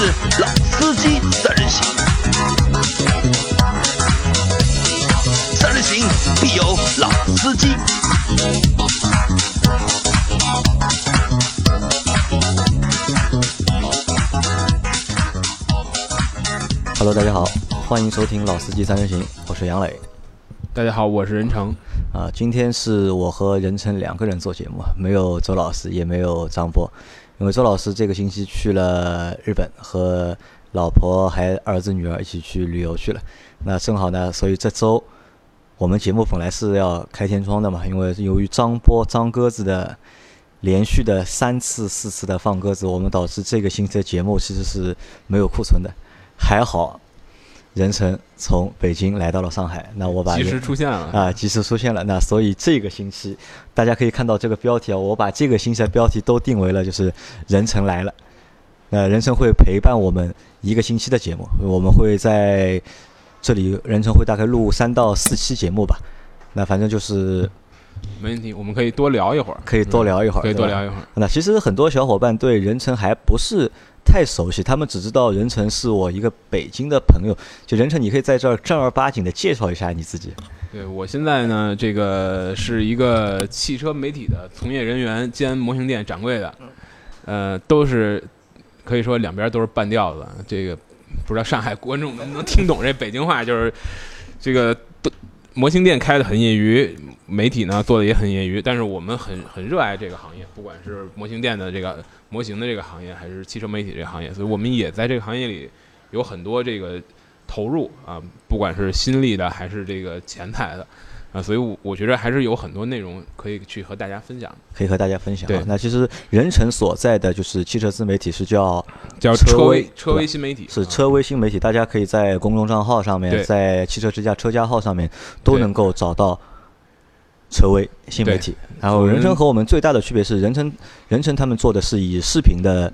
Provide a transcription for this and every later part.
是老司机三人行，三人行必有老司机。Hello，大家好，欢迎收听《老司机三人行》，我是杨磊。大家好，我是任成。啊，今天是我和任成两个人做节目，没有周老师，也没有张波，因为周老师这个星期去了日本，和老婆还儿子女儿一起去旅游去了。那正好呢，所以这周我们节目本来是要开天窗的嘛，因为由于张波张鸽子的连续的三次四次的放鸽子，我们导致这个星期的节目其实是没有库存的。还好，任成从北京来到了上海，那我把及时出现了啊，及时出现了。那所以这个星期，大家可以看到这个标题啊，我把这个星期的标题都定为了就是任成来了。那任成会陪伴我们一个星期的节目，我们会在这里，任成会大概录三到四期节目吧。那反正就是没问题，我们可以多聊一会儿，可以多聊一会儿，可以多聊一会儿。那其实很多小伙伴对任成还不是。太熟悉，他们只知道任成是我一个北京的朋友。就任成，你可以在这儿正儿八经的介绍一下你自己。对我现在呢，这个是一个汽车媒体的从业人员兼模型店掌柜的，呃，都是可以说两边都是半吊子。这个不知道上海观众能不能听懂这北京话，就是这个模型店开的很业余，媒体呢做的也很业余，但是我们很很热爱这个行业，不管是模型店的这个。模型的这个行业，还是汽车媒体这个行业，所以我们也在这个行业里有很多这个投入啊，不管是心力的还是这个钱财的啊，所以我我觉得还是有很多内容可以去和大家分享，可以和大家分享。对，那其实任成所在的就是汽车自媒体是叫叫车威车威新媒体，是车威新媒体，大家可以在公众账号上面，在汽车之家车家号上面都能够找到。车威新媒体，然后人成和我们最大的区别是，人成人成他们做的是以视频的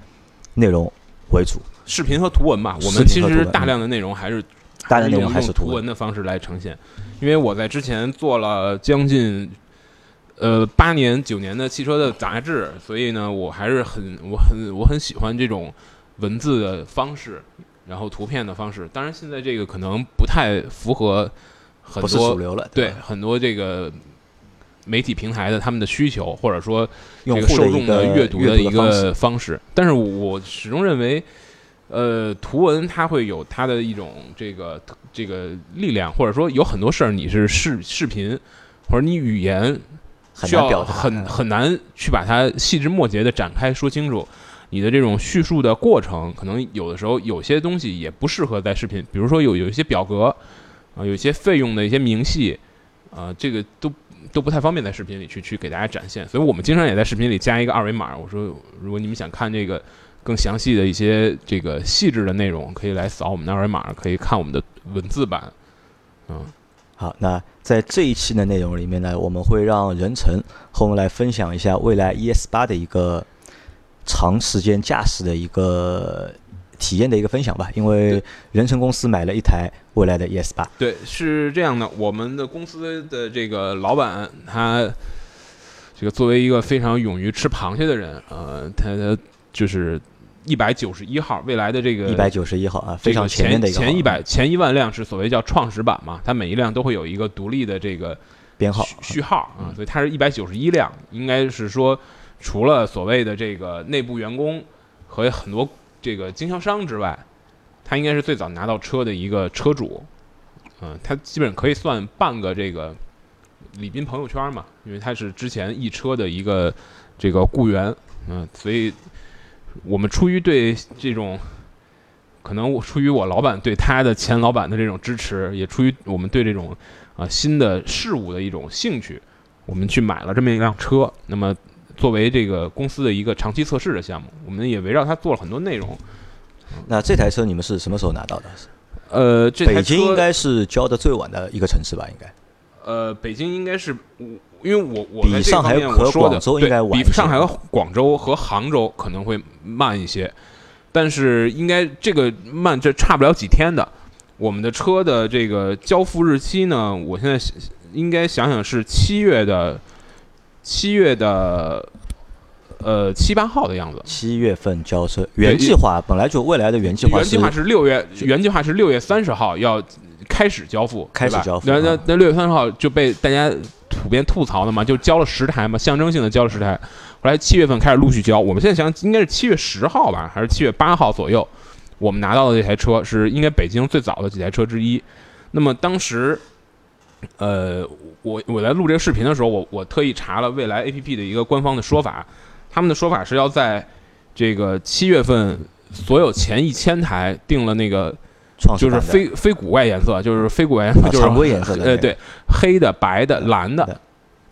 内容为主，视频和图文嘛。我们其实大量的内容还是大量内容还是图文的方式来呈现。因为我在之前做了将近呃八年九年的汽车的杂志，所以呢，我还是很我很我很喜欢这种文字的方式，然后图片的方式。当然，现在这个可能不太符合很多主流了，对很多这个。媒体平台的他们的需求，或者说这个受众的阅读的一个方式，但是我始终认为，呃，图文它会有它的一种这个这个力量，或者说有很多事儿你是视视频，或者你语言需要很很难去把它细枝末节的展开说清楚，你的这种叙述的过程，可能有的时候有些东西也不适合在视频，比如说有有一些表格啊，有一些费用的一些明细啊，这个都。都不太方便在视频里去去给大家展现，所以我们经常也在视频里加一个二维码。我说，如果你们想看这个更详细的一些这个细致的内容，可以来扫我们的二维码，可以看我们的文字版。嗯，好，那在这一期的内容里面呢，我们会让任成和我们来分享一下未来 ES 八的一个长时间驾驶的一个。体验的一个分享吧，因为人成公司买了一台未来的 ES 八。对，是这样的，我们的公司的这个老板，他这个作为一个非常勇于吃螃蟹的人，呃，他就是一百九十一号未来的这个一百九十一号啊，非常前面的一个前一百前一万辆是所谓叫创始版嘛，它每一辆都会有一个独立的这个编号序号啊，所以它是一百九十一辆，应该是说除了所谓的这个内部员工和很多。这个经销商之外，他应该是最早拿到车的一个车主，嗯，他基本可以算半个这个李斌朋友圈嘛，因为他是之前易车的一个这个雇员，嗯，所以我们出于对这种，可能我出于我老板对他的前老板的这种支持，也出于我们对这种啊新的事物的一种兴趣，我们去买了这么一辆车，那么。作为这个公司的一个长期测试的项目，我们也围绕它做了很多内容。那这台车你们是什么时候拿到的？呃，这北京应该是交的最晚的一个城市吧？应该。呃，北京应该是，因为我我比上海和广州应该晚比上海和广州和杭州可能会慢一些，但是应该这个慢这差不了几天的。我们的车的这个交付日期呢，我现在应该想想是七月的。七月的呃七八号的样子。七月份交车，原计划本来就未来的原计划原计划是六月，原计划是六月三十号要开始交付，开始交付。那那那六月三十号就被大家普遍吐槽的嘛，就交了十台嘛，象征性的交了十台。后来七月份开始陆续交，我们现在想应该是七月十号吧，还是七月八号左右，我们拿到的这台车是应该北京最早的几台车之一。那么当时，呃，我我在录这个视频的时候，我我特意查了蔚来 A P P 的一个官方的说法，他们的说法是要在这个七月份所有前一千台定了那个，就是非非古怪颜色，就是非古怪颜色，就是常规颜色，呃对，黑的、白的、蓝的，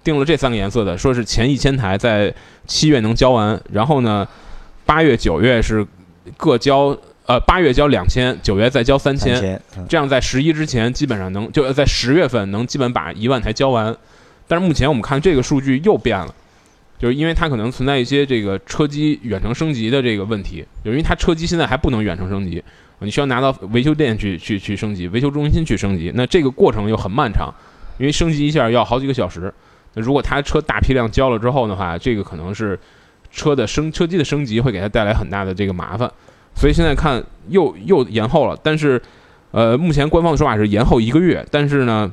定了这三个颜色的，说是前一千台在七月能交完，然后呢，八月、九月是各交。呃，八月交两千，九月再交三千，这样在十一之前基本上能就在十月份能基本把一万台交完。但是目前我们看这个数据又变了，就是因为它可能存在一些这个车机远程升级的这个问题，就因为它车机现在还不能远程升级，你需要拿到维修店去去去升级，维修中心去升级，那这个过程又很漫长，因为升级一下要好几个小时。那如果他车大批量交了之后的话，这个可能是车的升车机的升级会给他带来很大的这个麻烦。所以现在看又又延后了，但是，呃，目前官方的说法是延后一个月，但是呢，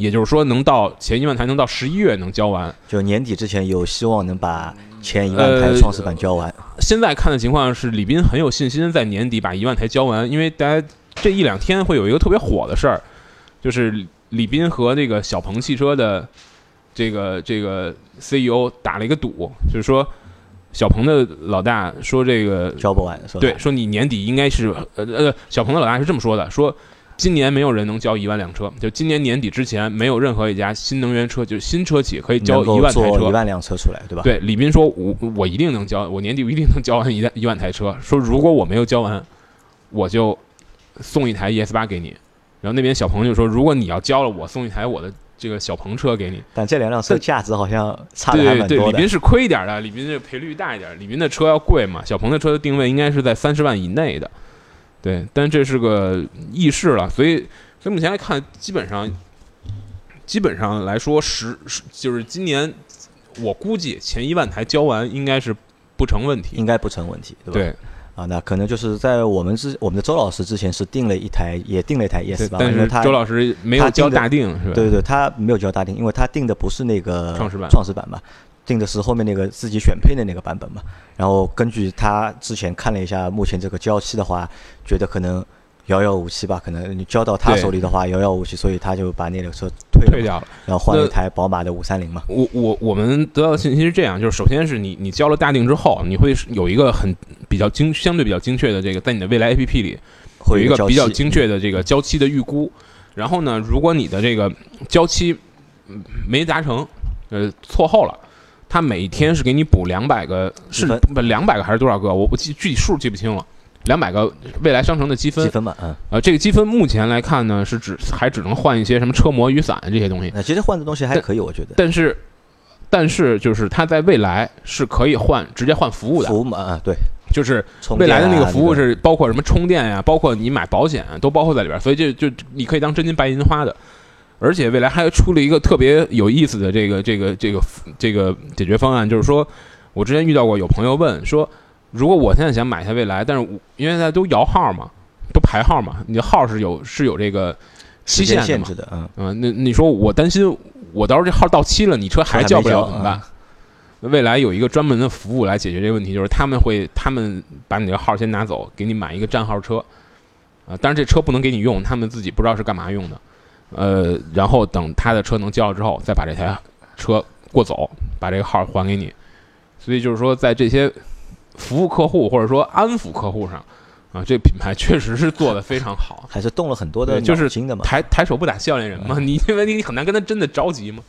也就是说能到前一万台能到十一月能交完，就年底之前有希望能把前一万台创始版交完。现在看的情况是李斌很有信心在年底把一万台交完，因为大家这一两天会有一个特别火的事儿，就是李斌和那个小鹏汽车的这个这个 CEO 打了一个赌，就是说。小鹏的老大说：“这个交不完，对，说你年底应该是呃呃，小鹏的老大是这么说的：说今年没有人能交一万辆车，就今年年底之前，没有任何一家新能源车，就是新车企可以交一万台车，一万辆车出来，对吧？对，李斌说：我我一定能交，我年底我一定能交完一一万台车。说如果我没有交完，我就送一台 ES 八给你。然后那边小鹏就说：如果你要交了，我送一台我的。”这个小鹏车给你，但这两辆车价值好像差的还蛮多的。李斌是亏一点的，李斌这赔率大一点。李斌的车要贵嘛，小鹏的车的定位应该是在三十万以内的。对，但这是个易事了，所以所以目前来看，基本上基本上来说，十就是今年我估计前一万台交完应该是不成问题，应该不成问题，对吧？对。啊，那可能就是在我们之我们的周老师之前是订了一台，也订了一台 ES 八，但是他周老师没有交大定是吧？对对对，他没有交大定，因为他订的不是那个创始版，创始版嘛，订的是后面那个自己选配的那个版本嘛。然后根据他之前看了一下，目前这个交期的话，觉得可能。遥遥无期吧，可能你交到他手里的话，遥遥无期，所以他就把那辆车退退掉了，然后换了一台宝马的五三零嘛。我我我们得到的信息是这样，就是首先是你你交了大定之后，你会有一个很比较精相对比较精确的这个，在你的未来 A P P 里有一个比较精确的这个交期的预估。然后呢，如果你的这个交期没达成，呃，错后了，他每天是给你补两百个，是不两百个还是多少个？我我记具体数记不清了。两百个未来商城的积分，积分嘛，嗯，呃，这个积分目前来看呢，是只还只能换一些什么车模、雨伞这些东西。那其实换的东西还可以，我觉得。但是，但是就是它在未来是可以换，直接换服务的。服务嘛，啊，对，就是未来的那个服务是包括什么充电呀，包括你买保险都包括在里边，所以就就你可以当真金白银花的。而且未来还出了一个特别有意思的这个这个这个这个解决方案，就是说我之前遇到过有朋友问说。如果我现在想买下未来，但是因为现在都摇号嘛，都排号嘛，你的号是有是有这个期限限制的，嗯嗯，那你说我担心，我到时候这号到期了，你车还叫不了怎么办？未来有一个专门的服务来解决这个问题，就是他们会他们把你这个号先拿走，给你买一个占号车，啊，但是这车不能给你用，他们自己不知道是干嘛用的，呃，然后等他的车能交了之后，再把这台车过走，把这个号还给你，所以就是说在这些。服务客户或者说安抚客户上，啊，这品牌确实是做的非常好，还是动了很多的就是新的嘛。抬抬手不打笑脸人嘛，你因为你很难跟他真的着急嘛。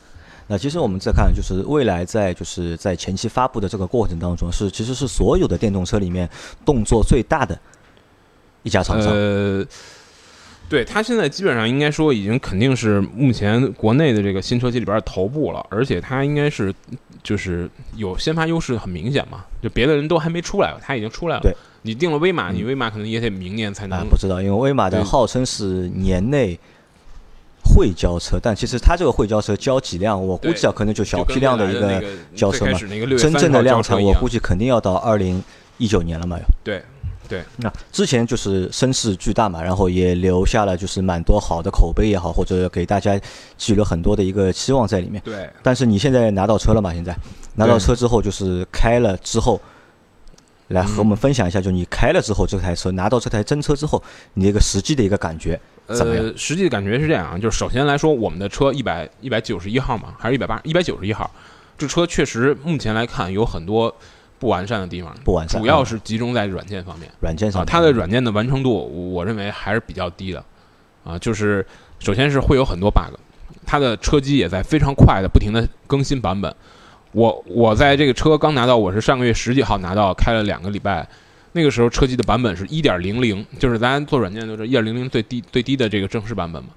那其实我们再看，就是未来在就是在前期发布的这个过程当中，是其实是所有的电动车里面动作最大的一家厂商。呃，对它现在基本上应该说已经肯定是目前国内的这个新车企里边的头部了，而且它应该是。就是有先发优势很明显嘛，就别的人都还没出来，它已经出来了。对，你定了威马，你威马可能也得明年才能。不知道，因为威马的号称是年内会交车，但其实它这个会交车交几辆，我估计啊，可能就小批量的一个交车嘛。真正的量产，我估计肯定要到二零一九年了嘛。对。对，那之前就是声势巨大嘛，然后也留下了就是蛮多好的口碑也好，或者给大家寄予了很多的一个期望在里面。对，但是你现在拿到车了嘛？现在拿到车之后，就是开了之后，来和我们分享一下，就你开了之后这台车，拿到这台真车之后，你一个实际的一个感觉怎么样？实际的感觉是这样啊，就是首先来说，我们的车一百一百九十一号嘛，还是一百八一百九十一号，这车确实目前来看有很多。不完善的地方，不完善，主要是集中在软件方面。软件上，它的软件的完成度，我认为还是比较低的。啊，就是首先是会有很多 bug，它的车机也在非常快的不停的更新版本。我我在这个车刚拿到，我是上个月十几号拿到，开了两个礼拜，那个时候车机的版本是一点零零，就是咱做软件都是一点零零最低最低的这个正式版本嘛。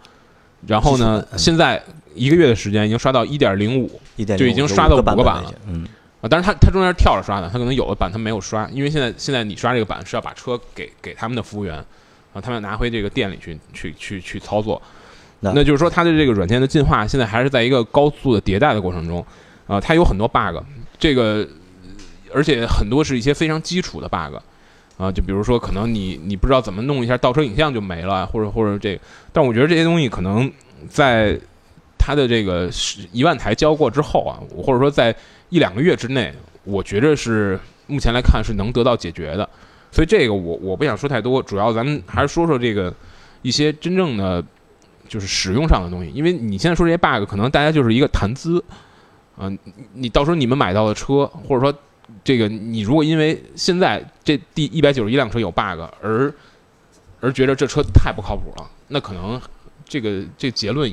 然后呢，现在一个月的时间已经刷到一点零五，就已经刷到五个版了。嗯。啊，但是他他中间跳着刷的，他可能有的版他没有刷，因为现在现在你刷这个版是要把车给给他们的服务员，啊，他们要拿回这个店里去去去去操作，那就是说它的这个软件的进化现在还是在一个高速的迭代的过程中，啊，它有很多 bug，这个而且很多是一些非常基础的 bug，啊，就比如说可能你你不知道怎么弄一下倒车影像就没了，或者或者这个，但我觉得这些东西可能在它的这个是一万台交过之后啊，或者说在一两个月之内，我觉着是目前来看是能得到解决的，所以这个我我不想说太多，主要咱们还是说说这个一些真正的就是使用上的东西，因为你现在说这些 bug，可能大家就是一个谈资，嗯，你到时候你们买到的车，或者说这个你如果因为现在这第一百九十一辆车有 bug 而而觉得这车太不靠谱了，那可能这个这结论。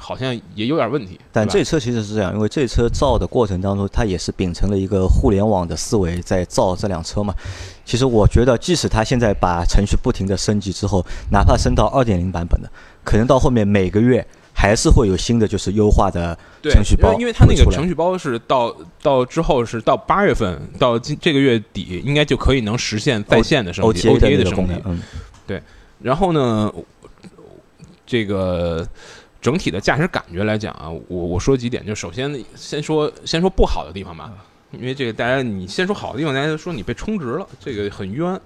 好像也有点问题，但这车其实是这样，因为这车造的过程当中，它也是秉承了一个互联网的思维在造这辆车嘛。其实我觉得，即使它现在把程序不停的升级之后，哪怕升到二点零版本的，可能到后面每个月还是会有新的就是优化的程序包。因为它那个程序包是到到之后是到八月份到今这个月底，应该就可以能实现在线的升级，OTA 的升级。嗯，对。然后呢，这个。整体的驾驶感觉来讲啊，我我说几点，就首先先说先说不好的地方吧，因为这个大家你先说好的地方，大家说你被充值了，这个很冤。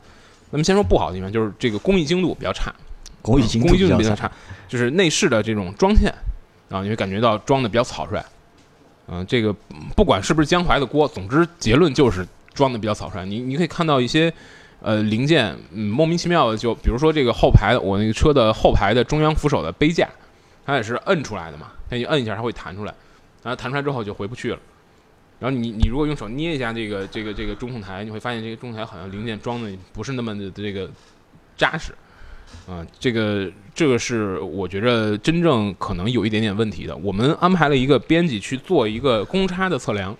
那么先说不好的地方，就是这个工艺精度比较差，工艺精度比较差，就是内饰的这种装线啊，你会感觉到装的比较草率。嗯，这个不管是不是江淮的锅，总之结论就是装的比较草率。你你可以看到一些呃零件，嗯，莫名其妙的，就比如说这个后排我那个车的后排的中央扶手的杯架。它也是摁出来的嘛，它一摁一下它会弹出来，然后弹出来之后就回不去了。然后你你如果用手捏一下这个这个这个中控台，你会发现这个中控台好像零件装的不是那么的这个扎实啊。这个这个是我觉着真正可能有一点点问题的。我们安排了一个编辑去做一个公差的测量，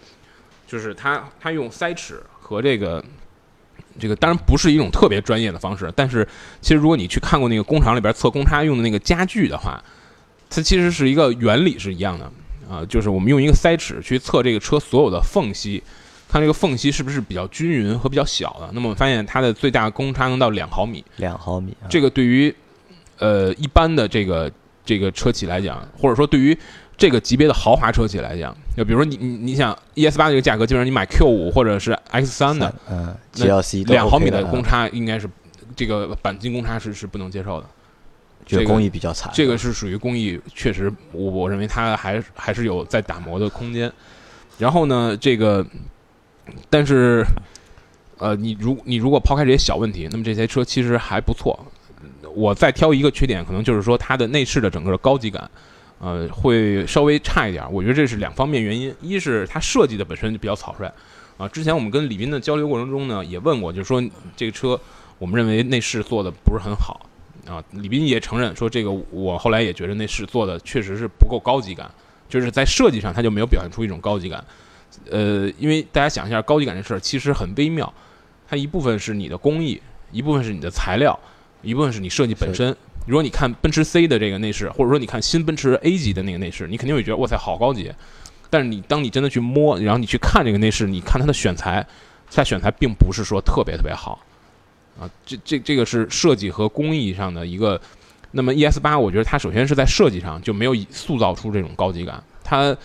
就是他他用塞尺和这个这个当然不是一种特别专业的方式，但是其实如果你去看过那个工厂里边测公差用的那个家具的话。它其实是一个原理是一样的啊，就是我们用一个塞尺去测这个车所有的缝隙，看这个缝隙是不是比较均匀和比较小的。那么我们发现它的最大公差能到两毫米，两毫米。这个对于呃一般的这个这个车企来讲，或者说对于这个级别的豪华车企来讲，就比如说你你你想 ES 八这个价格，基本上你买 Q 五或者是 X 三的，嗯，GLC 两毫米的公差应该是这个钣金公差是是不能接受的。这个工艺比较差，这个是属于工艺，确实，我我认为它还还是有在打磨的空间。然后呢，这个，但是，呃，你如你如果抛开这些小问题，那么这些车其实还不错。我再挑一个缺点，可能就是说它的内饰的整个高级感，呃，会稍微差一点。我觉得这是两方面原因，一是它设计的本身就比较草率啊。之前我们跟李斌的交流过程中呢，也问过，就是说这个车，我们认为内饰做的不是很好。啊，李斌也承认说这个，我后来也觉得那是做的确实是不够高级感，就是在设计上他就没有表现出一种高级感。呃，因为大家想一下，高级感这事儿其实很微妙，它一部分是你的工艺，一部分是你的材料，一部分是你设计本身。如果你看奔驰 C 的这个内饰，或者说你看新奔驰 A 级的那个内饰，你肯定会觉得哇塞好高级。但是你当你真的去摸，然后你去看这个内饰，你看它的选材，它选材并不是说特别特别好。啊，这这这个是设计和工艺上的一个那么 ES 八，我觉得它首先是在设计上就没有塑造出这种高级感，它，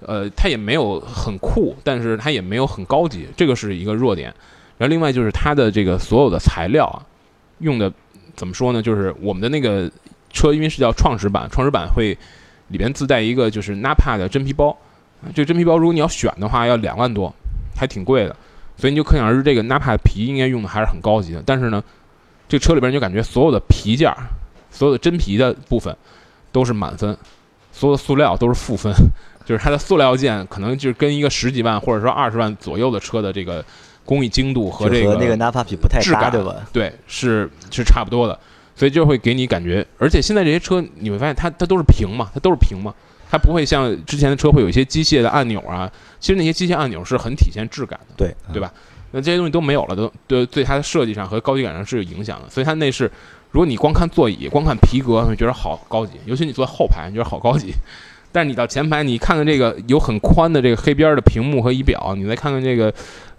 呃，它也没有很酷，但是它也没有很高级，这个是一个弱点。然后另外就是它的这个所有的材料啊，用的怎么说呢？就是我们的那个车，因为是叫创始版，创始版会里边自带一个就是 Napa 的真皮包，这个真皮包如果你要选的话要两万多，还挺贵的。所以你就可想而知，这个 Napa 的皮应该用的还是很高级的。但是呢，这车里边就感觉所有的皮件儿。所有的真皮的部分都是满分，所有的塑料都是负分，就是它的塑料件可能就是跟一个十几万或者说二十万左右的车的这个工艺精度和这个那个 Napa 皮不太搭，对吧？对，是是差不多的，所以就会给你感觉，而且现在这些车你会发现它它都是平嘛，它都是平嘛，它不会像之前的车会有一些机械的按钮啊，其实那些机械按钮是很体现质感的，对对吧？那这些东西都没有了，都对对它的设计上和高级感上是有影响的，所以它内饰。如果你光看座椅，光看皮革，你觉得好高级。尤其你坐后排，你觉得好高级。但是你到前排，你看看这个有很宽的这个黑边的屏幕和仪表，你再看看这个，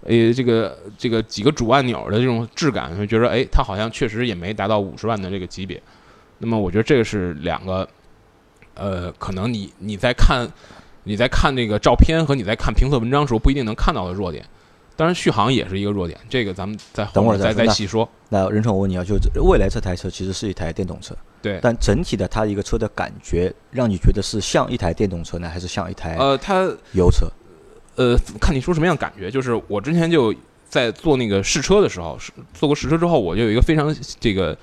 呃，这个这个几个主按钮的这种质感，就觉得哎，它好像确实也没达到五十万的这个级别。那么我觉得这个是两个，呃，可能你你在看你在看那个照片和你在看评测文章时候不一定能看到的弱点。当然，续航也是一个弱点，这个咱们再等会儿再再细说。那任成，我问你啊，就未来这台车其实是一台电动车，对，但整体的它一个车的感觉，让你觉得是像一台电动车呢，还是像一台呃，它油车？呃，看你说什么样感觉。就是我之前就在做那个试车的时候，做过试车之后，我就有一个非常这个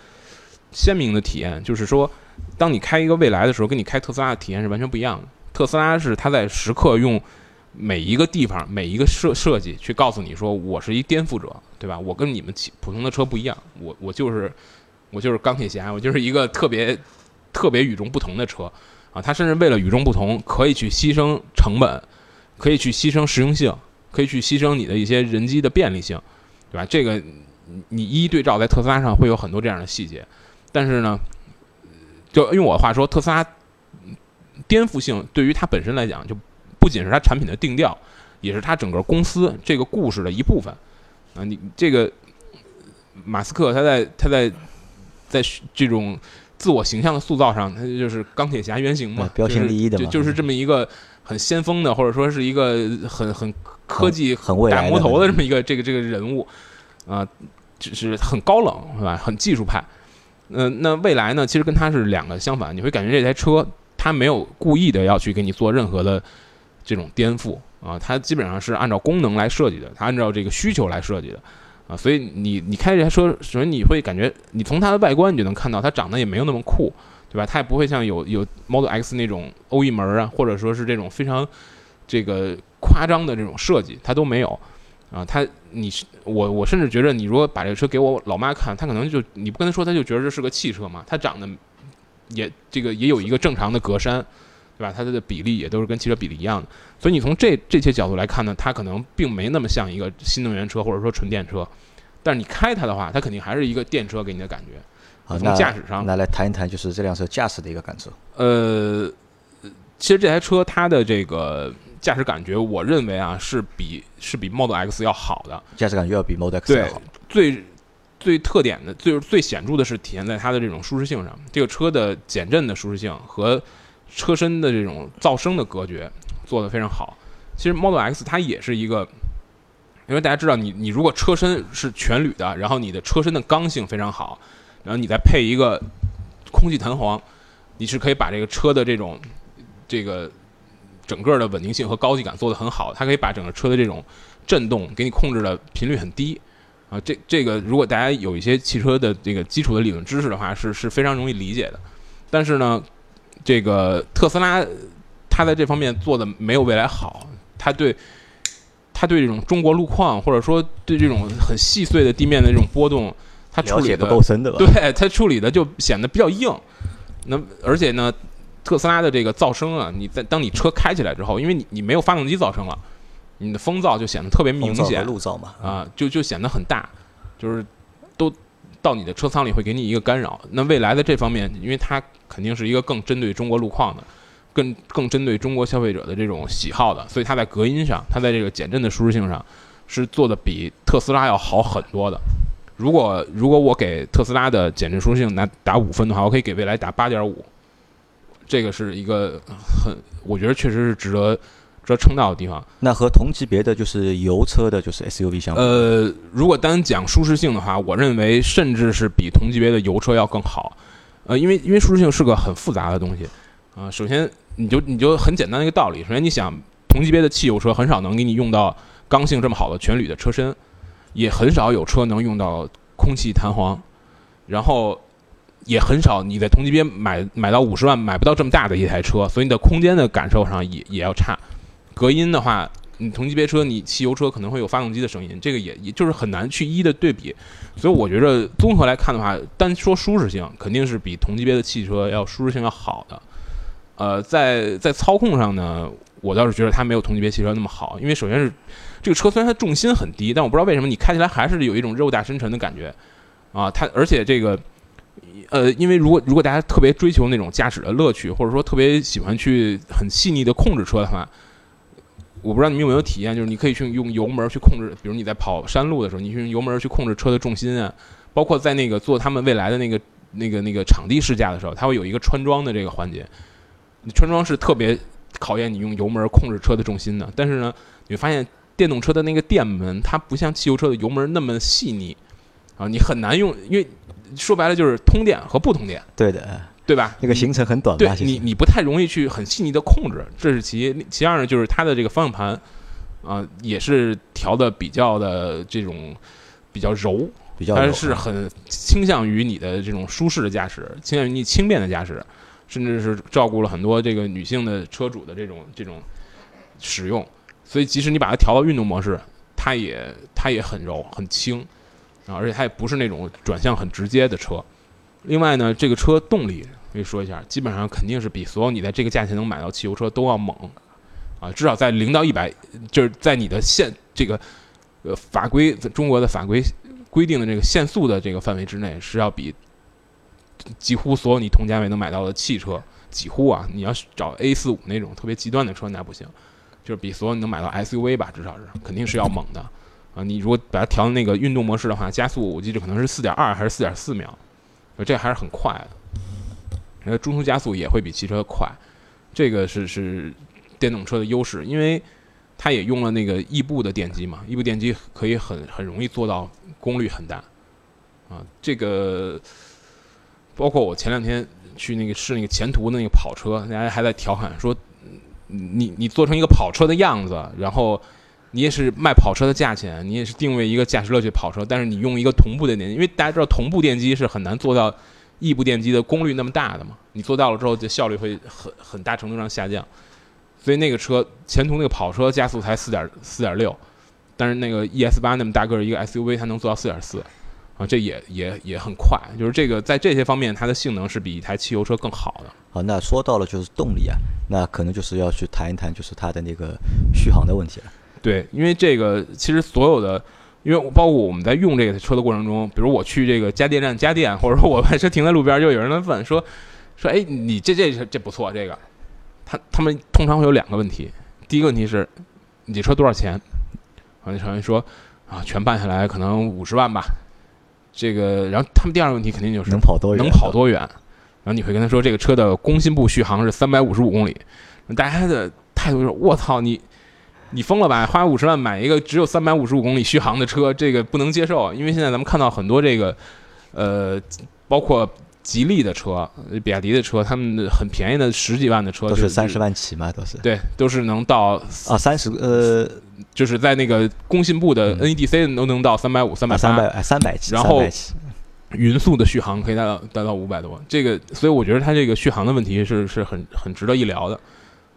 鲜明的体验，就是说，当你开一个未来的时候，跟你开特斯拉的体验是完全不一样的。特斯拉是它在时刻用。每一个地方，每一个设设计，去告诉你说，我是一颠覆者，对吧？我跟你们普通的车不一样，我我就是我就是钢铁侠，我就是一个特别特别与众不同的车啊！它甚至为了与众不同，可以去牺牲成本，可以去牺牲实用性，可以去牺牲你的一些人机的便利性，对吧？这个你一一对照，在特斯拉上会有很多这样的细节，但是呢，就用我的话说，特斯拉颠覆性对于它本身来讲就。不仅是它产品的定调，也是它整个公司这个故事的一部分啊！你这个马斯克他在他在在这种自我形象的塑造上，他就是钢铁侠原型嘛，标新立异的嘛，就就是这么一个很先锋的，或者说是一个很很科技很大魔头的这么一个这个这个人物啊，就是很高冷是吧？很技术派。嗯，那未来呢？其实跟他是两个相反，你会感觉这台车它没有故意的要去给你做任何的。这种颠覆啊，它基本上是按照功能来设计的，它按照这个需求来设计的啊，所以你你开这台车，首先你会感觉，你从它的外观你就能看到，它长得也没有那么酷，对吧？它也不会像有有 Model X 那种欧翼门啊，或者说是这种非常这个夸张的这种设计，它都没有啊。它你我我甚至觉得，你如果把这个车给我老妈看，她可能就你不跟她说，她就觉得这是个汽车嘛。它长得也这个也有一个正常的格栅。对吧？它的比例也都是跟汽车比例一样的，所以你从这这些角度来看呢，它可能并没那么像一个新能源车或者说纯电车，但是你开它的话，它肯定还是一个电车给你的感觉。啊，从驾驶上，那来谈一谈就是这辆车驾驶的一个感受。呃，其实这台车它的这个驾驶感觉，我认为啊是比是比 Model X 要好的，驾驶感觉要比 Model X 要好。最最特点的，最最显著的是体现在它的这种舒适性上，这个车的减震的舒适性和。车身的这种噪声的隔绝做得非常好。其实 Model X 它也是一个，因为大家知道，你你如果车身是全铝的，然后你的车身的刚性非常好，然后你再配一个空气弹簧，你是可以把这个车的这种这个整个的稳定性和高级感做得很好。它可以把整个车的这种震动给你控制的频率很低啊。这这个如果大家有一些汽车的这个基础的理论知识的话，是是非常容易理解的。但是呢。这个特斯拉，它在这方面做的没有未来好。它对，它对这种中国路况，或者说对这种很细碎的地面的这种波动，它处理的够深的吧？对，它处理的就显得比较硬。那而且呢，特斯拉的这个噪声啊，你在当你车开起来之后，因为你你没有发动机噪声了，你的风噪就显得特别明显。路噪嘛，啊，就就显得很大，就是都。到你的车舱里会给你一个干扰。那未来的这方面，因为它肯定是一个更针对中国路况的，更更针对中国消费者的这种喜好的，所以它在隔音上，它在这个减震的舒适性上，是做的比特斯拉要好很多的。如果如果我给特斯拉的减震舒适性拿打五分的话，我可以给未来打八点五，这个是一个很我觉得确实是值得值得称道的地方。那和同级别的就是油车的，就是 SUV 相比，呃，如果单讲舒适性的话，我认为甚至是比同级别的油车要更好。呃，因为因为舒适性是个很复杂的东西啊、首先你就你就很简单的一个道理，首先你想同级别的汽油车很少能给你用到刚性这么好的全铝的车身，也很少有车能用到空气弹簧，然后也很少你在同级别买买到五十万买不到这么大的一台车，所以你的空间的感受上也也要差。隔音的话，你同级别车你汽油车可能会有发动机的声音，这个也也就是很难去一一的对比。所以我觉着综合来看的话，单说舒适性，肯定是比同级别的汽车要舒适性要好的。呃，在在操控上呢，我倒是觉得它没有同级别汽车那么好，因为首先是这个车虽然它重心很低，但我不知道为什么你开起来还是有一种肉大深沉的感觉啊。它而且这个呃，因为如果如果大家特别追求那种驾驶的乐趣，或者说特别喜欢去很细腻的控制车的话，我不知道你们有没有体验，就是你可以去用油门去控制，比如你在跑山路的时候，你去用油门去控制车的重心啊，包括在那个做他们未来的那个那个那个场地试驾的时候，它会有一个穿桩的这个环节。你穿桩是特别考验你用油门控制车的重心的，但是呢，你会发现电动车的那个电门，它不像汽油车的油门那么细腻啊，你很难用，因为说白了就是通电和不通电，对的，对吧？那个行程很短对嘛，你你不太容易去很细腻的控制，这是其一。其二呢，就是它的这个方向盘啊、也是调的比较的这种比较柔，它比较柔是很倾向于你的这种舒适的驾驶，倾向于你轻便的驾驶，甚至是照顾了很多这个女性的车主的这种这种使用。所以即使你把它调到运动模式，它也它也很柔很轻啊，而且它也不是那种转向很直接的车。另外呢，这个车动力可以说一下，基本上肯定是比所有你在这个价钱能买到汽油车都要猛啊，至少在零到一百，就是在你的限这个呃法规中国的法规规定的这个限速的这个范围之内，是要比几乎所有你同价位能买到的汽车，几乎啊，你要找 A 四五那种特别极端的车那不行，就是比所有能买到 SUV 吧，至少是肯定是要猛的啊。你如果把它调那个运动模式的话，加速我记得可能是四点二还是四点四秒，这还是很快的。呃，中途加速也会比汽车快，这个是是电动车的优势，因为它也用了那个异步的电机嘛，异步电机可以很很容易做到功率很大啊。这个包括我前两天去那个试那个前途的那个跑车，大家还在调侃说，你你做成一个跑车的样子，然后你也是卖跑车的价钱，你也是定位一个驾驶乐趣跑车，但是你用一个同步的电机，因为大家知道同步电机是很难做到异步电机的功率那么大的嘛，你做到了之后，这效率会很很大程度上下降。所以那个车前途那个跑车加速才四点四点六，但是那个 ES 八那么大个儿一个 SUV，它能做到四点四，啊，这也也也很快。就是这个在这些方面，它的性能是比一台汽油车更好的。好，那说到了就是动力啊，那可能就是要去谈一谈就是它的那个续航的问题了。对，因为这个其实所有的，因为包括我们在用这个车的过程中，比如我去这个加电站加电，或者说我把车停在路边，就有人来问说说，哎，你这这这不错，这个，他他们通常会有两个问题，第一个问题是，你这车多少钱？啊，那厂员说啊，全办下来可能五十万吧。这个，然后他们第二个问题肯定就是能跑多远？能跑多远？然后你会跟他说，这个车的工信部续航是三百五十五公里。大家的态度就是：我操，你你疯了吧？花五十万买一个只有三百五十五公里续航的车，这个不能接受。因为现在咱们看到很多这个，呃，包括吉利的车、比亚迪的车，他们很便宜的十几万的车就是都三十万起嘛，都是。对，都是能到啊三十呃，就是在那个工信部的 NEDC 都能到三百五、三百三百三百起，然后匀速的续航可以达到达到五百多，这个所以我觉得它这个续航的问题是是很很值得一聊的，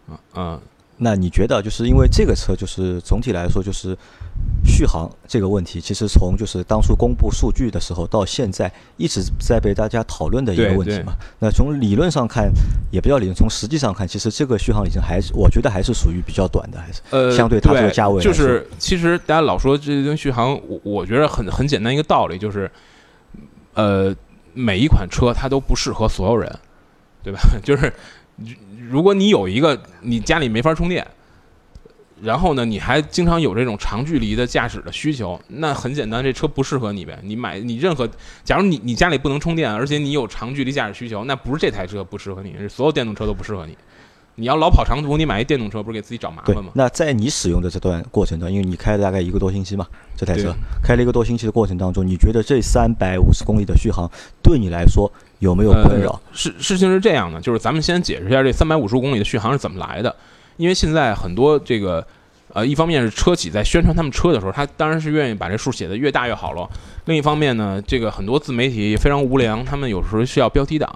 啊啊，那你觉得就是因为这个车就是总体来说就是续航这个问题，其实从就是当初公布数据的时候到现在一直在被大家讨论的一个问题嘛。那从理论上看也不叫理论，从实际上看，其实这个续航里程还是我觉得还是属于比较短的，还是呃，相对它这个价位就是其实大家老说这跟续航，我我觉得很很简单一个道理，就是呃，每一款车它都不适合所有人，对吧？就是如如果你有一个你家里没法充电，然后呢，你还经常有这种长距离的驾驶的需求，那很简单，这车不适合你呗。你买你任何，假如你你家里不能充电，而且你有长距离驾驶需求，那不是这台车不适合你，是所有电动车都不适合你。你要老跑长途，你买一电动车不是给自己找麻烦吗？那在你使用的这段过程中，因为你开了大概一个多星期嘛，这台车开了一个多星期的过程当中，你觉得这三百五十公里的续航对你来说有没有困扰？事事情是这样的，就是咱们先解释一下这三百五十公里的续航是怎么来的。因为现在很多这个，呃，一方面是车企在宣传他们车的时候，他当然是愿意把这数写的越大越好了。另一方面呢，这个很多自媒体非常无良，他们有时候需要标题党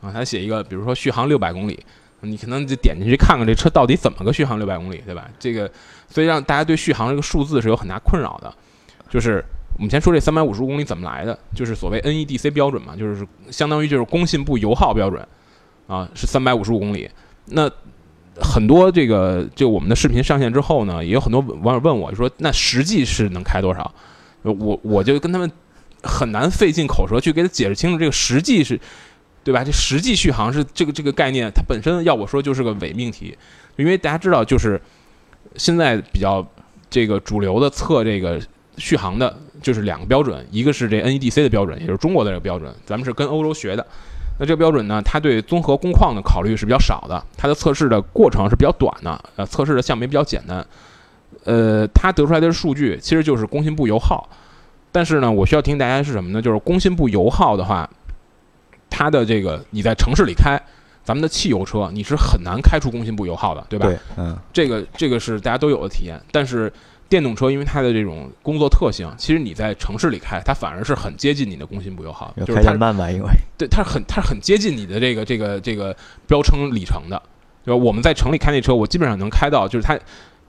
啊，他写一个，比如说续航六百公里。你可能就点进去看看这车到底怎么个续航六百公里，对吧？这个，所以让大家对续航这个数字是有很大困扰的。就是我们先说这三百五十五公里怎么来的，就是所谓 NEDC 标准嘛，就是相当于就是工信部油耗标准啊，是三百五十五公里。那很多这个就我们的视频上线之后呢，也有很多网友问我，说那实际是能开多少？我我就跟他们很难费尽口舌去给他解释清楚这个实际是。对吧？这实际续航是这个这个概念，它本身要我说就是个伪命题，因为大家知道，就是现在比较这个主流的测这个续航的，就是两个标准，一个是这 NEDC 的标准，也就是中国的这个标准，咱们是跟欧洲学的。那这个标准呢，它对综合工况的考虑是比较少的，它的测试的过程是比较短的，呃，测试的项目也比较简单。呃，它得出来的数据其实就是工信部油耗，但是呢，我需要提醒大家是什么呢？就是工信部油耗的话。它的这个你在城市里开，咱们的汽油车你是很难开出工信部油耗的，对吧？对，嗯，这个这个是大家都有的体验。但是电动车因为它的这种工作特性，其实你在城市里开，它反而是很接近你的工信部油耗，就是它慢吧，因为 对它是很它是很接近你的这个这个这个标称里程的，对吧？我们在城里开那车，我基本上能开到，就是它，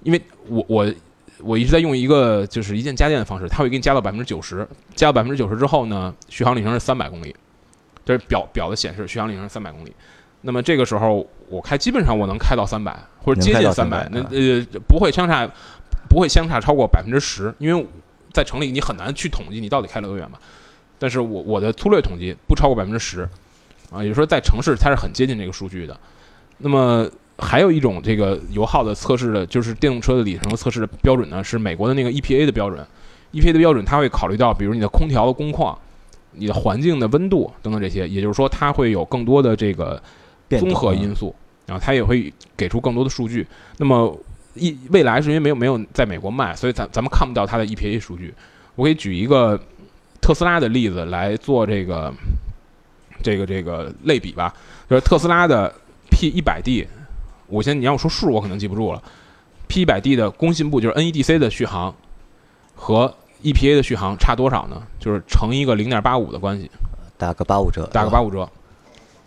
因为我我我一直在用一个就是一键加电的方式，它会给你加到百分之九十，加到百分之九十之后呢，续航里程是三百公里。这是表表的显示，续航里程是三百公里。那么这个时候我开，基本上我能开到三百或者接近三百，那呃不会相差，不会相差超过百分之十，因为在城里你很难去统计你到底开了多远嘛。但是我我的粗略统计不超过百分之十，啊，也就是说在城市它是很接近这个数据的。那么还有一种这个油耗的测试的，就是电动车的里程测试的标准呢，是美国的那个 EPA 的标准。EPA 的标准它会考虑到，比如你的空调的工况。你的环境的温度等等这些，也就是说，它会有更多的这个综合因素，然后它也会给出更多的数据。那么，一未来是因为没有没有在美国卖，所以咱咱们看不到它的 EPA 数据。我可以举一个特斯拉的例子来做这个这个这个类比吧，就是特斯拉的 P 一百 D，我先你让我说数，我可能记不住了。P 一百 D 的工信部就是 NEDC 的续航和。EPA 的续航差多少呢？就是乘一个零点八五的关系，打个八五折，打个八五折。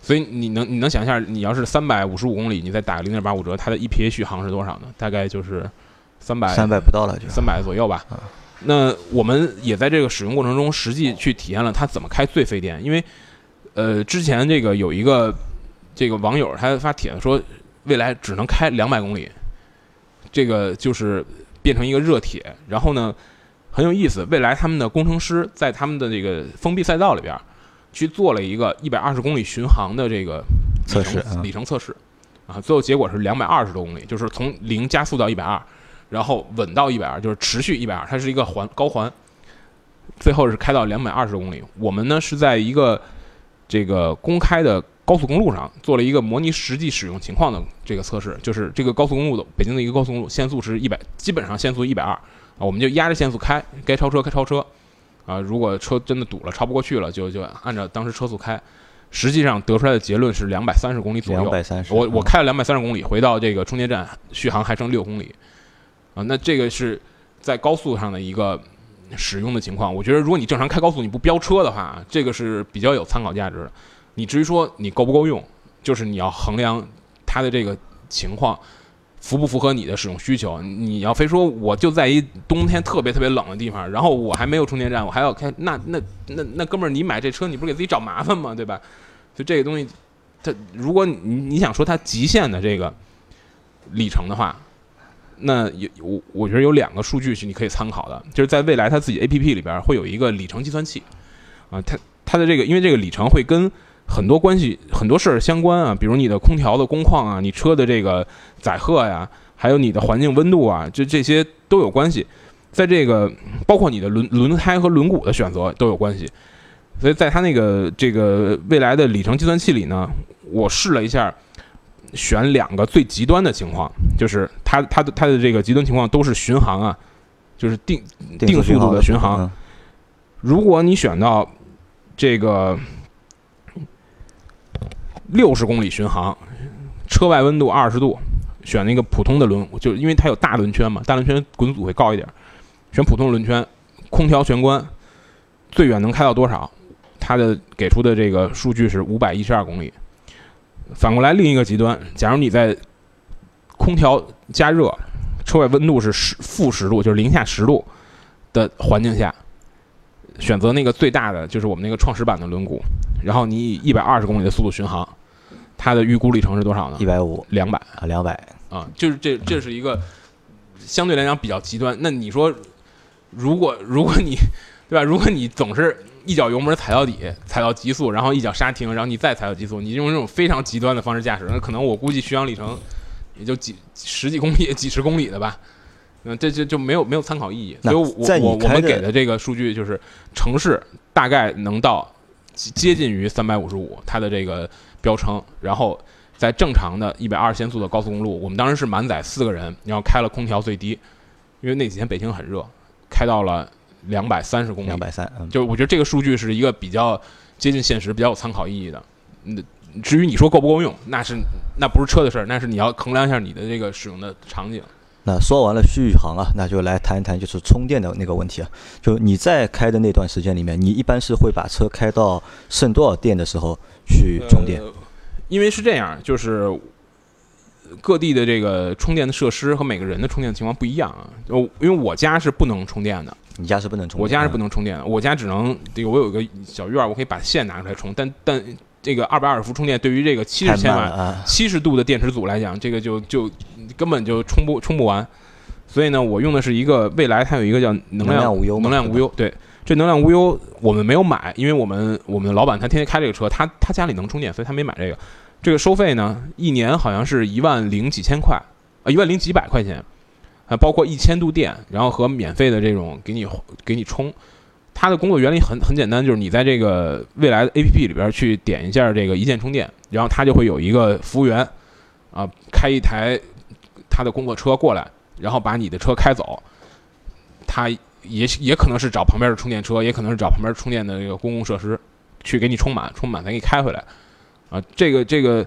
所以你能你能想象，你要是三百五十五公里，你再打个零点八五折，它的 EPA 续航是多少呢？大概就是三百三百不到了，就三百左右吧。那我们也在这个使用过程中实际去体验了它怎么开最费电，因为呃之前这个有一个这个网友他发帖子说，未来只能开两百公里，这个就是变成一个热帖，然后呢。很有意思，未来他们的工程师在他们的这个封闭赛道里边，去做了一个一百二十公里巡航的这个测试里程测试，啊，最后结果是两百二十多公里，就是从零加速到一百二，然后稳到一百二，就是持续一百二，它是一个环高环，最后是开到两百二十公里。我们呢是在一个这个公开的高速公路上做了一个模拟实际使用情况的这个测试，就是这个高速公路的北京的一个高速公路限速是一百，基本上限速一百二。啊，我们就压着限速开，该超车该超车，啊，如果车真的堵了超不过去了，就就按照当时车速开。实际上得出来的结论是两百三十公里左右。两百三十。我我开了两百三十公里，回到这个充电站，续航还剩六公里。啊，那这个是在高速上的一个使用的情况。我觉得如果你正常开高速，你不飙车的话，这个是比较有参考价值的。你至于说你够不够用，就是你要衡量它的这个情况。符不符合你的使用需求？你要非说我就在一冬天特别特别冷的地方，然后我还没有充电站，我还要开，那那那那哥们儿，你买这车你不是给自己找麻烦吗？对吧？就这个东西，它如果你你想说它极限的这个里程的话，那有我我觉得有两个数据是你可以参考的，就是在未来它自己 A P P 里边会有一个里程计算器啊，它它的这个因为这个里程会跟很多关系很多事儿相关啊，比如你的空调的工况啊，你车的这个载荷呀，还有你的环境温度啊，这这些都有关系。在这个包括你的轮轮胎和轮毂的选择都有关系。所以在它那个这个未来的里程计算器里呢，我试了一下，选两个最极端的情况，就是它它的它的这个极端情况都是巡航啊，就是定定速度的巡航。如果你选到这个六十公里巡航，车外温度二十度，选那个普通的轮，就因为它有大轮圈嘛，大轮圈滚阻会高一点，选普通轮圈，空调玄关，最远能开到多少？它的给出的这个数据是五百一十二公里。反过来，另一个极端，假如你在空调加热、车外温度是十负十度，就是零下十度的环境下，选择那个最大的，就是我们那个创始版的轮毂，然后你以一百二十公里的速度巡航，它的预估里程是多少呢？一百五，两百啊，两百啊，就是这，这是一个相对来讲比较极端。那你说，如果如果你 对吧？如果你总是一脚油门踩到底，踩到极速，然后一脚刹停，然后你再踩到极速，你用这种非常极端的方式驾驶，那可能我估计续航里程也就几十几公里、几十公里的吧。嗯，这这就没有没有参考意义。所以，我我我们给的这个数据就是城市大概能到接近于三百五十五，它的这个标称。然后在正常的一百二十限速的高速公路，我们当时是满载四个人，然后开了空调最低，因为那几天北京很热，开到了。两百三十公里，两百三，就是我觉得这个数据是一个比较接近现实、比较有参考意义的。嗯，至于你说够不够用，那是那不是车的事儿，那是你要衡量一下你的这个使用的场景。那说完了续航啊，那就来谈一谈就是充电的那个问题啊。就你在开的那段时间里面，你一般是会把车开到剩多少电的时候去充电？因为是这样，就是各地的这个充电的设施和每个人的充电情况不一样啊。就因为我家是不能充电的。你家是不能充？我家是不能充电的，我家只能这个我有一个小院儿，我可以把线拿出来充。但但这个二百二十伏充电对于这个七十千瓦、七十度的电池组来讲，这个就就根本就充不充不完。所以呢，我用的是一个未来，它有一个叫能量无忧，能量无忧。对，这能量无忧我们没有买，因为我们我们的老板他天天开这个车，他他家里能充电，所以他没买这个。这个收费呢，一年好像是一万零几千块啊，一万零几百块钱。啊，包括一千度电，然后和免费的这种给你给你充，它的工作原理很很简单，就是你在这个未来的 A P P 里边去点一下这个一键充电，然后它就会有一个服务员啊开一台他的工作车过来，然后把你的车开走，他也也可能是找旁边的充电车，也可能是找旁边充电的这个公共设施去给你充满，充满再给你开回来，啊，这个这个。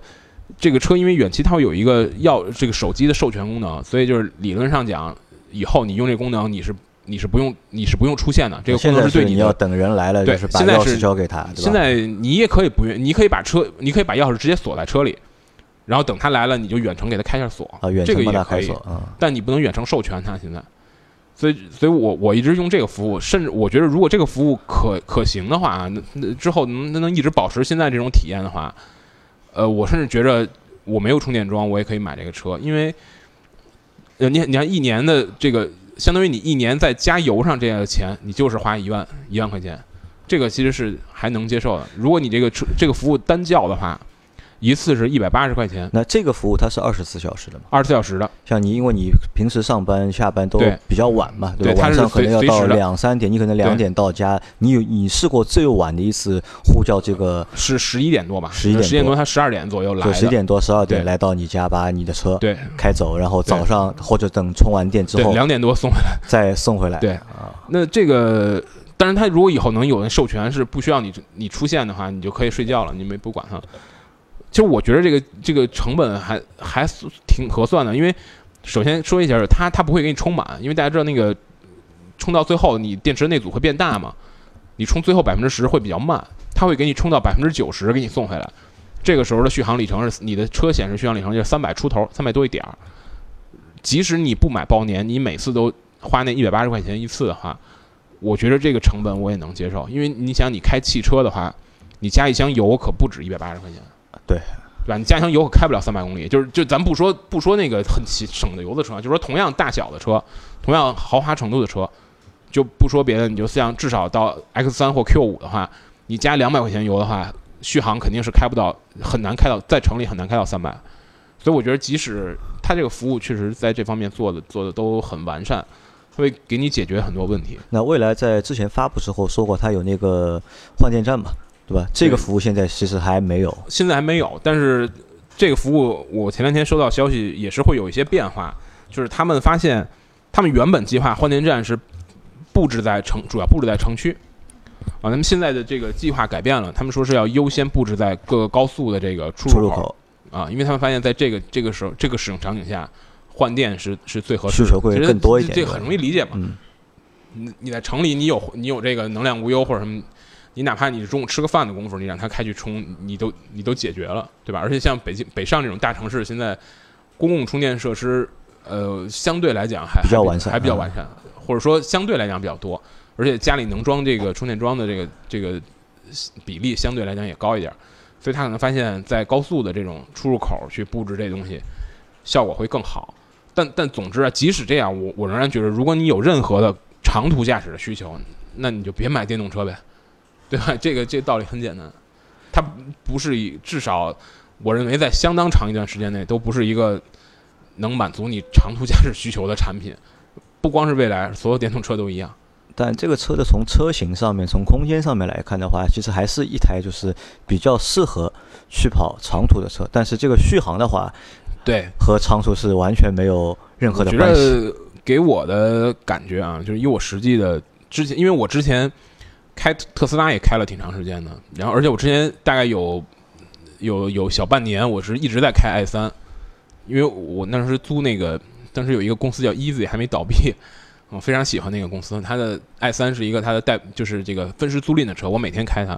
这个车因为远期它会有一个要这个手机的授权功能，所以就是理论上讲，以后你用这功能你是你是不用你是不用出现的。这个功能是对你要等人来了，就是把钥匙交给他。现在你也可以不用，你可以把车，你可以把钥匙直接锁在车里，然后等他来了你就远程给他开下锁啊，远程也可以。啊，但你不能远程授权他现在。所以，所以我我一直用这个服务，甚至我觉得如果这个服务可可行的话，那那之后能能一直保持现在这种体验的话。呃，我甚至觉着我没有充电桩，我也可以买这个车，因为，呃，你你看一年的这个，相当于你一年在加油上这样的钱，你就是花一万一万块钱，这个其实是还能接受的。如果你这个车这个服务单叫的话。一次是一百八十块钱，那这个服务它是二十四小时的吗？二十四小时的，像你，因为你平时上班下班都比较晚嘛，对吧？晚上可能要到两三点，你可能两点到家，你有你试过最晚的一次呼叫这个是十一点多吧？十一点十点多，他十二点左右来，十点多十二点来到你家，把你的车对。开走，然后早上或者等充完电之后两点多送回来，再送回来。对。啊，那这个，但是他如果以后能有人授权是不需要你你出现的话，你就可以睡觉了，你没不管他。其实我觉得这个这个成本还还挺合算的，因为首先说一下，它它不会给你充满，因为大家知道那个充到最后你电池内阻会变大嘛，你充最后百分之十会比较慢，它会给你充到百分之九十给你送回来，这个时候的续航里程是你的车显示续航里程就是三百出头，三百多一点儿。即使你不买包年，你每次都花那一百八十块钱一次的话，我觉得这个成本我也能接受，因为你想你开汽车的话，你加一箱油可不止一百八十块钱。对，对吧？你加箱油可开不了三百公里，就是就咱不说不说那个很省的油的车，就说同样大小的车，同样豪华程度的车，就不说别的，你就像至少到 X 三或 Q 五的话，你加两百块钱油的话，续航肯定是开不到，很难开到在城里很难开到三百。所以我觉得，即使它这个服务确实在这方面做的做的都很完善，会给你解决很多问题。那未来在之前发布时候说过，它有那个换电站嘛，对吧？这个服务现在其实还没有，现在还没有。但是这个服务，我前两天收到消息，也是会有一些变化。就是他们发现，他们原本计划换电站是布置在城，主要布置在城区啊。那么现在的这个计划改变了，他们说是要优先布置在各个高速的这个出入口。啊，因为他们发现，在这个这个时候这个使用场景下，换电是是最合适，需求会更多一点。这很容易理解嘛。你你在城里，你有你有这个能量无忧或者什么，你哪怕你中午吃个饭的功夫，你让他开去充，你都你都解决了，对吧？而且像北京北上这种大城市，现在公共充电设施，呃，相对来讲还比较完善，还比较完善，或者说相对来讲比较多，而且家里能装这个充电桩的这个这个比例相对来讲也高一点。所以他可能发现，在高速的这种出入口去布置这东西，效果会更好。但但总之啊，即使这样，我我仍然觉得，如果你有任何的长途驾驶的需求，那你就别买电动车呗，对吧？这个这个道理很简单，它不是以至少我认为在相当长一段时间内都不是一个能满足你长途驾驶需求的产品。不光是未来，所有电动车都一样。但这个车的从车型上面、从空间上面来看的话，其实还是一台就是比较适合去跑长途的车。但是这个续航的话，对，和长途是完全没有任何的关系。给我的感觉啊，就是以我实际的之前，因为我之前开特斯拉也开了挺长时间的，然后而且我之前大概有有有小半年，我是一直在开 i 三，因为我那时候租那个当时有一个公司叫 Easy 还没倒闭。我非常喜欢那个公司，它的 i 三是一个它的代，就是这个分时租赁的车，我每天开它。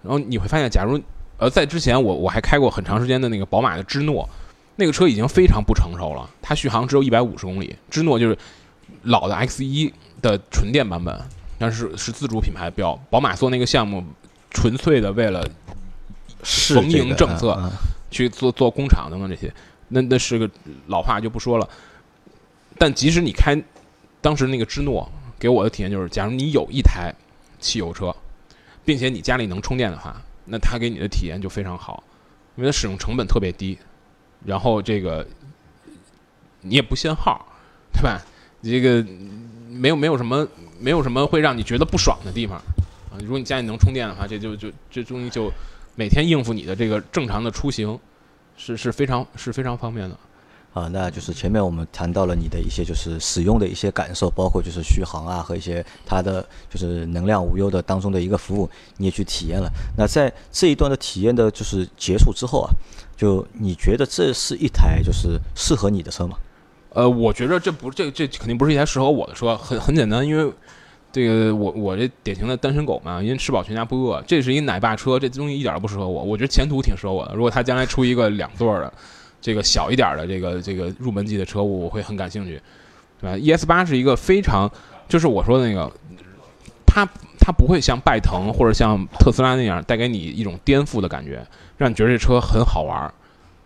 然后你会发现，假如呃在之前我我还开过很长时间的那个宝马的芝诺，那个车已经非常不成熟了，它续航只有一百五十公里。芝诺就是老的 X 一的纯电版本，但是是自主品牌标。宝马做那个项目，纯粹的为了逢迎政策去做做工厂等等这些，那那是个老话就不说了。但即使你开。当时那个芝诺给我的体验就是，假如你有一台汽油车，并且你家里能充电的话，那它给你的体验就非常好，因为它使用成本特别低，然后这个你也不限号，对吧？这个没有没有什么没有什么会让你觉得不爽的地方啊。如果你家里能充电的话，这就就这东西就每天应付你的这个正常的出行是是非常是非常方便的。啊，那就是前面我们谈到了你的一些就是使用的一些感受，包括就是续航啊和一些它的就是能量无忧的当中的一个服务，你也去体验了。那在这一段的体验的就是结束之后啊，就你觉得这是一台就是适合你的车吗？呃，我觉着这不这这肯定不是一台适合我的车，很很简单，因为这个我我这典型的单身狗嘛，因为吃饱全家不饿，这是一奶爸车，这东西一点都不适合我。我觉得前途挺适合我的，如果它将来出一个两座的。这个小一点的这个这个入门级的车，我会很感兴趣，对吧？ES 八是一个非常，就是我说的那个，它它不会像拜腾或者像特斯拉那样带给你一种颠覆的感觉，让你觉得这车很好玩儿。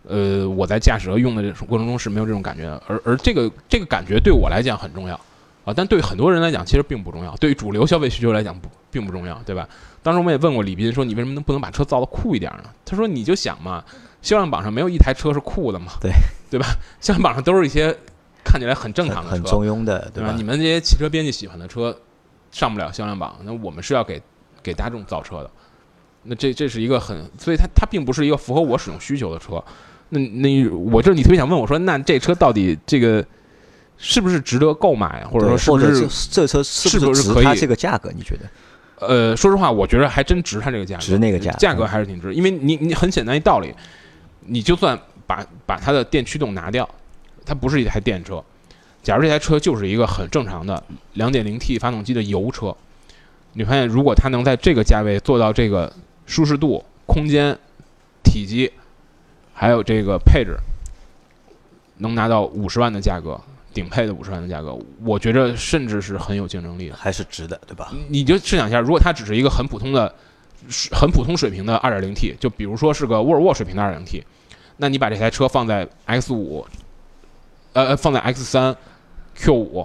呃，我在驾驶和用的过程中是没有这种感觉的，而而这个这个感觉对我来讲很重要啊，但对很多人来讲其实并不重要，对于主流消费需求来讲不并不重要，对吧？当时我们也问过李斌说，你为什么能不能把车造的酷一点呢？他说你就想嘛。销量榜上没有一台车是酷的嘛？对对吧？销量榜上都是一些看起来很正常的车，很中庸的，对吧？你们这些汽车编辑喜欢的车上不了销量榜，那我们是要给给大众造车的。那这这是一个很，所以它它并不是一个符合我使用需求的车。那那我就是你特别想问我说，那这车到底这个是不是值得购买，或者说是不是这车是不是可以这个价格？你觉得？呃，说实话，我觉得还真值它这个价格，值那个价，价格还是挺值，因为你你很简单一道理。你就算把把它的电驱动拿掉，它不是一台电车。假如这台车就是一个很正常的 2.0T 发动机的油车，你发现如果它能在这个价位做到这个舒适度、空间、体积，还有这个配置，能拿到五十万的价格，顶配的五十万的价格，我觉着甚至是很有竞争力的，还是值的，对吧？你就试想一下，如果它只是一个很普通的、很普通水平的 2.0T，就比如说是个沃尔沃水平的 2.0T。那你把这台车放在 X 五，呃，放在 X 三、Q 五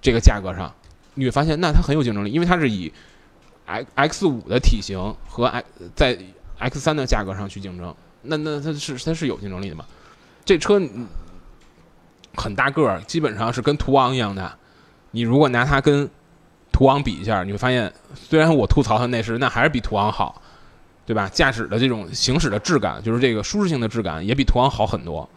这个价格上，你会发现那它很有竞争力，因为它是以 X X 五的体型和 X 在 X 三的价格上去竞争，那那它是它是有竞争力的嘛？这车很大个儿，基本上是跟途昂一样的。你如果拿它跟途昂比一下，你会发现，虽然我吐槽它内饰，那还是比途昂好，对吧？驾驶的这种行驶的质感，就是这个舒适性的质感，也比途昂好很多。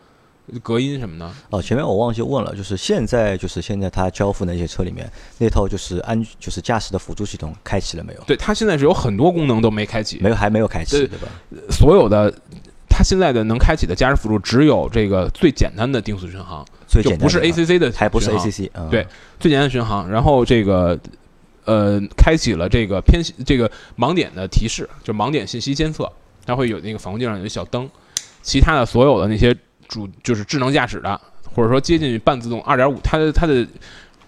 隔音什么的。哦，前面我忘记问了，就是现在就是现在它交付那些车里面那套就是安就是驾驶的辅助系统开启了没有？对，它现在是有很多功能都没开启，没有还没有开启，对吧？所有的它现在的能开启的驾驶辅助只有这个最简单的定速巡航，就不是 ACC 的，还不是 ACC，对，最简单的巡航。然后这个呃，开启了这个偏这个盲点的提示，就盲点信息监测，它会有那个反光镜上有一小灯，其他的所有的那些。主就是智能驾驶的，或者说接近半自动二点五，它的它的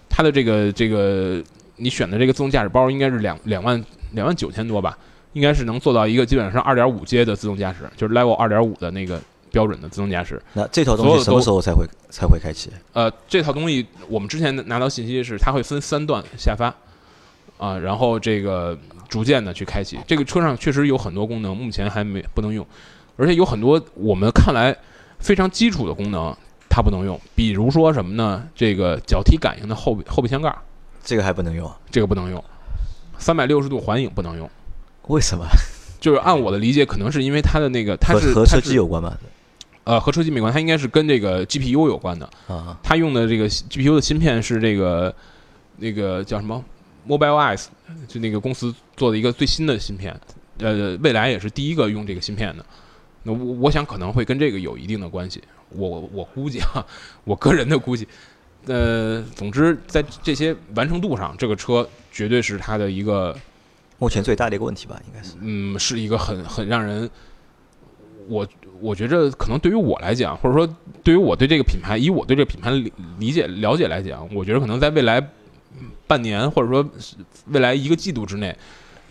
它的这个这个你选的这个自动驾驶包应该是两两万两万九千多吧，应该是能做到一个基本上二点五阶的自动驾驶，就是 Level 二点五的那个标准的自动驾驶。那这套东西什么时候才会才会开启？呃，这套东西我们之前拿到信息是它会分三段下发啊，然后这个逐渐的去开启。这个车上确实有很多功能，目前还没不能用，而且有很多我们看来。非常基础的功能，它不能用。比如说什么呢？这个脚踢感应的后后备箱盖，这个还不能用。这个不能用。三百六十度环影不能用。为什么？就是按我的理解，可能是因为它的那个它是和车机有关吗？呃，和车机没关，它应该是跟这个 GPU 有关的。啊。它用的这个 GPU 的芯片是这个那个叫什么 Mobileye，就那个公司做的一个最新的芯片。呃，未来也是第一个用这个芯片的。那我我想可能会跟这个有一定的关系，我我估计啊，我个人的估计，呃，总之在这些完成度上，这个车绝对是它的一个目前最大的一个问题吧，应该是，嗯，是一个很很让人，我我觉着可能对于我来讲，或者说对于我对这个品牌，以我对这个品牌理理解了解来讲，我觉得可能在未来半年或者说未来一个季度之内，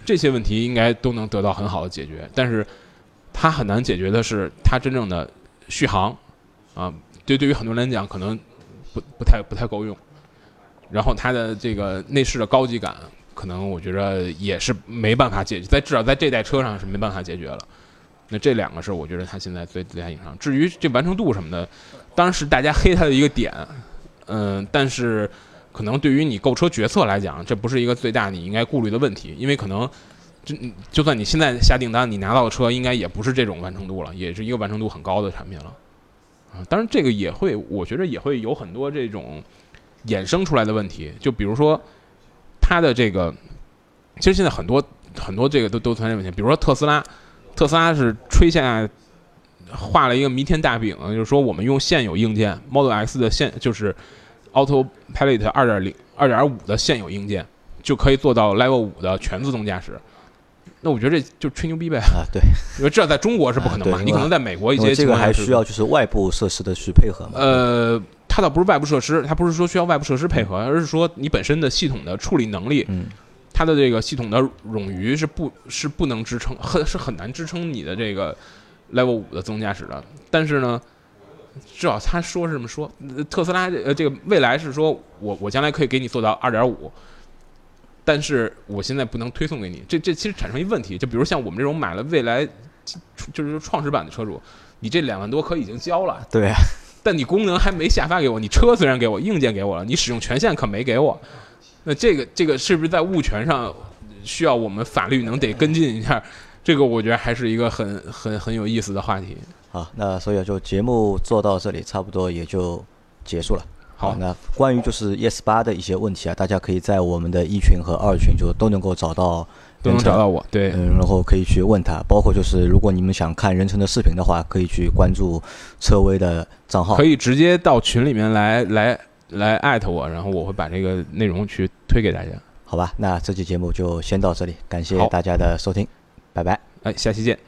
这些问题应该都能得到很好的解决，但是。它很难解决的是它真正的续航，啊，对，对于很多人来讲可能不不太不太够用。然后它的这个内饰的高级感，可能我觉得也是没办法解决，在至少在这代车上是没办法解决了。那这两个是我觉得它现在最最大影响。至于这完成度什么的，当然是大家黑它的一个点，嗯，但是可能对于你购车决策来讲，这不是一个最大你应该顾虑的问题，因为可能。就就算你现在下订单，你拿到的车应该也不是这种完成度了，也是一个完成度很高的产品了，啊，当然这个也会，我觉得也会有很多这种衍生出来的问题，就比如说它的这个，其实现在很多很多这个都都存在问题，比如说特斯拉，特斯拉是吹下画了一个弥天大饼，就是说我们用现有硬件 Model X 的现就是 Autopilot 二点零二点五的现有硬件就可以做到 Level 五的全自动驾驶。那我觉得这就吹牛逼呗啊！对，因为这在中国是不可能嘛，你可能在美国一些这个还需要就是外部设施的去配合嘛。呃，它倒不是外部设施，它不是说需要外部设施配合，而是说你本身的系统的处理能力，嗯，它的这个系统的冗余是不是不能支撑，很是很难支撑你的这个 level 五的自动驾驶的。但是呢，至少他说是这么说，特斯拉呃这个未来是说我我将来可以给你做到二点五。但是我现在不能推送给你，这这其实产生一问题，就比如像我们这种买了未来就是创始版的车主，你这两万多可已经交了，对，但你功能还没下发给我，你车虽然给我，硬件给我了，你使用权限可没给我，那这个这个是不是在物权上需要我们法律能得跟进一下？这个我觉得还是一个很很很有意思的话题。好，那所以就节目做到这里，差不多也就结束了。好，那关于就是 ES 八的一些问题啊，大家可以在我们的一群和二群就都能够找到，都能找到我，对，嗯，然后可以去问他，包括就是如果你们想看任成的视频的话，可以去关注车威的账号，可以直接到群里面来来来艾特我，然后我会把这个内容去推给大家，好吧？那这期节目就先到这里，感谢大家的收听，拜拜，哎，下期见。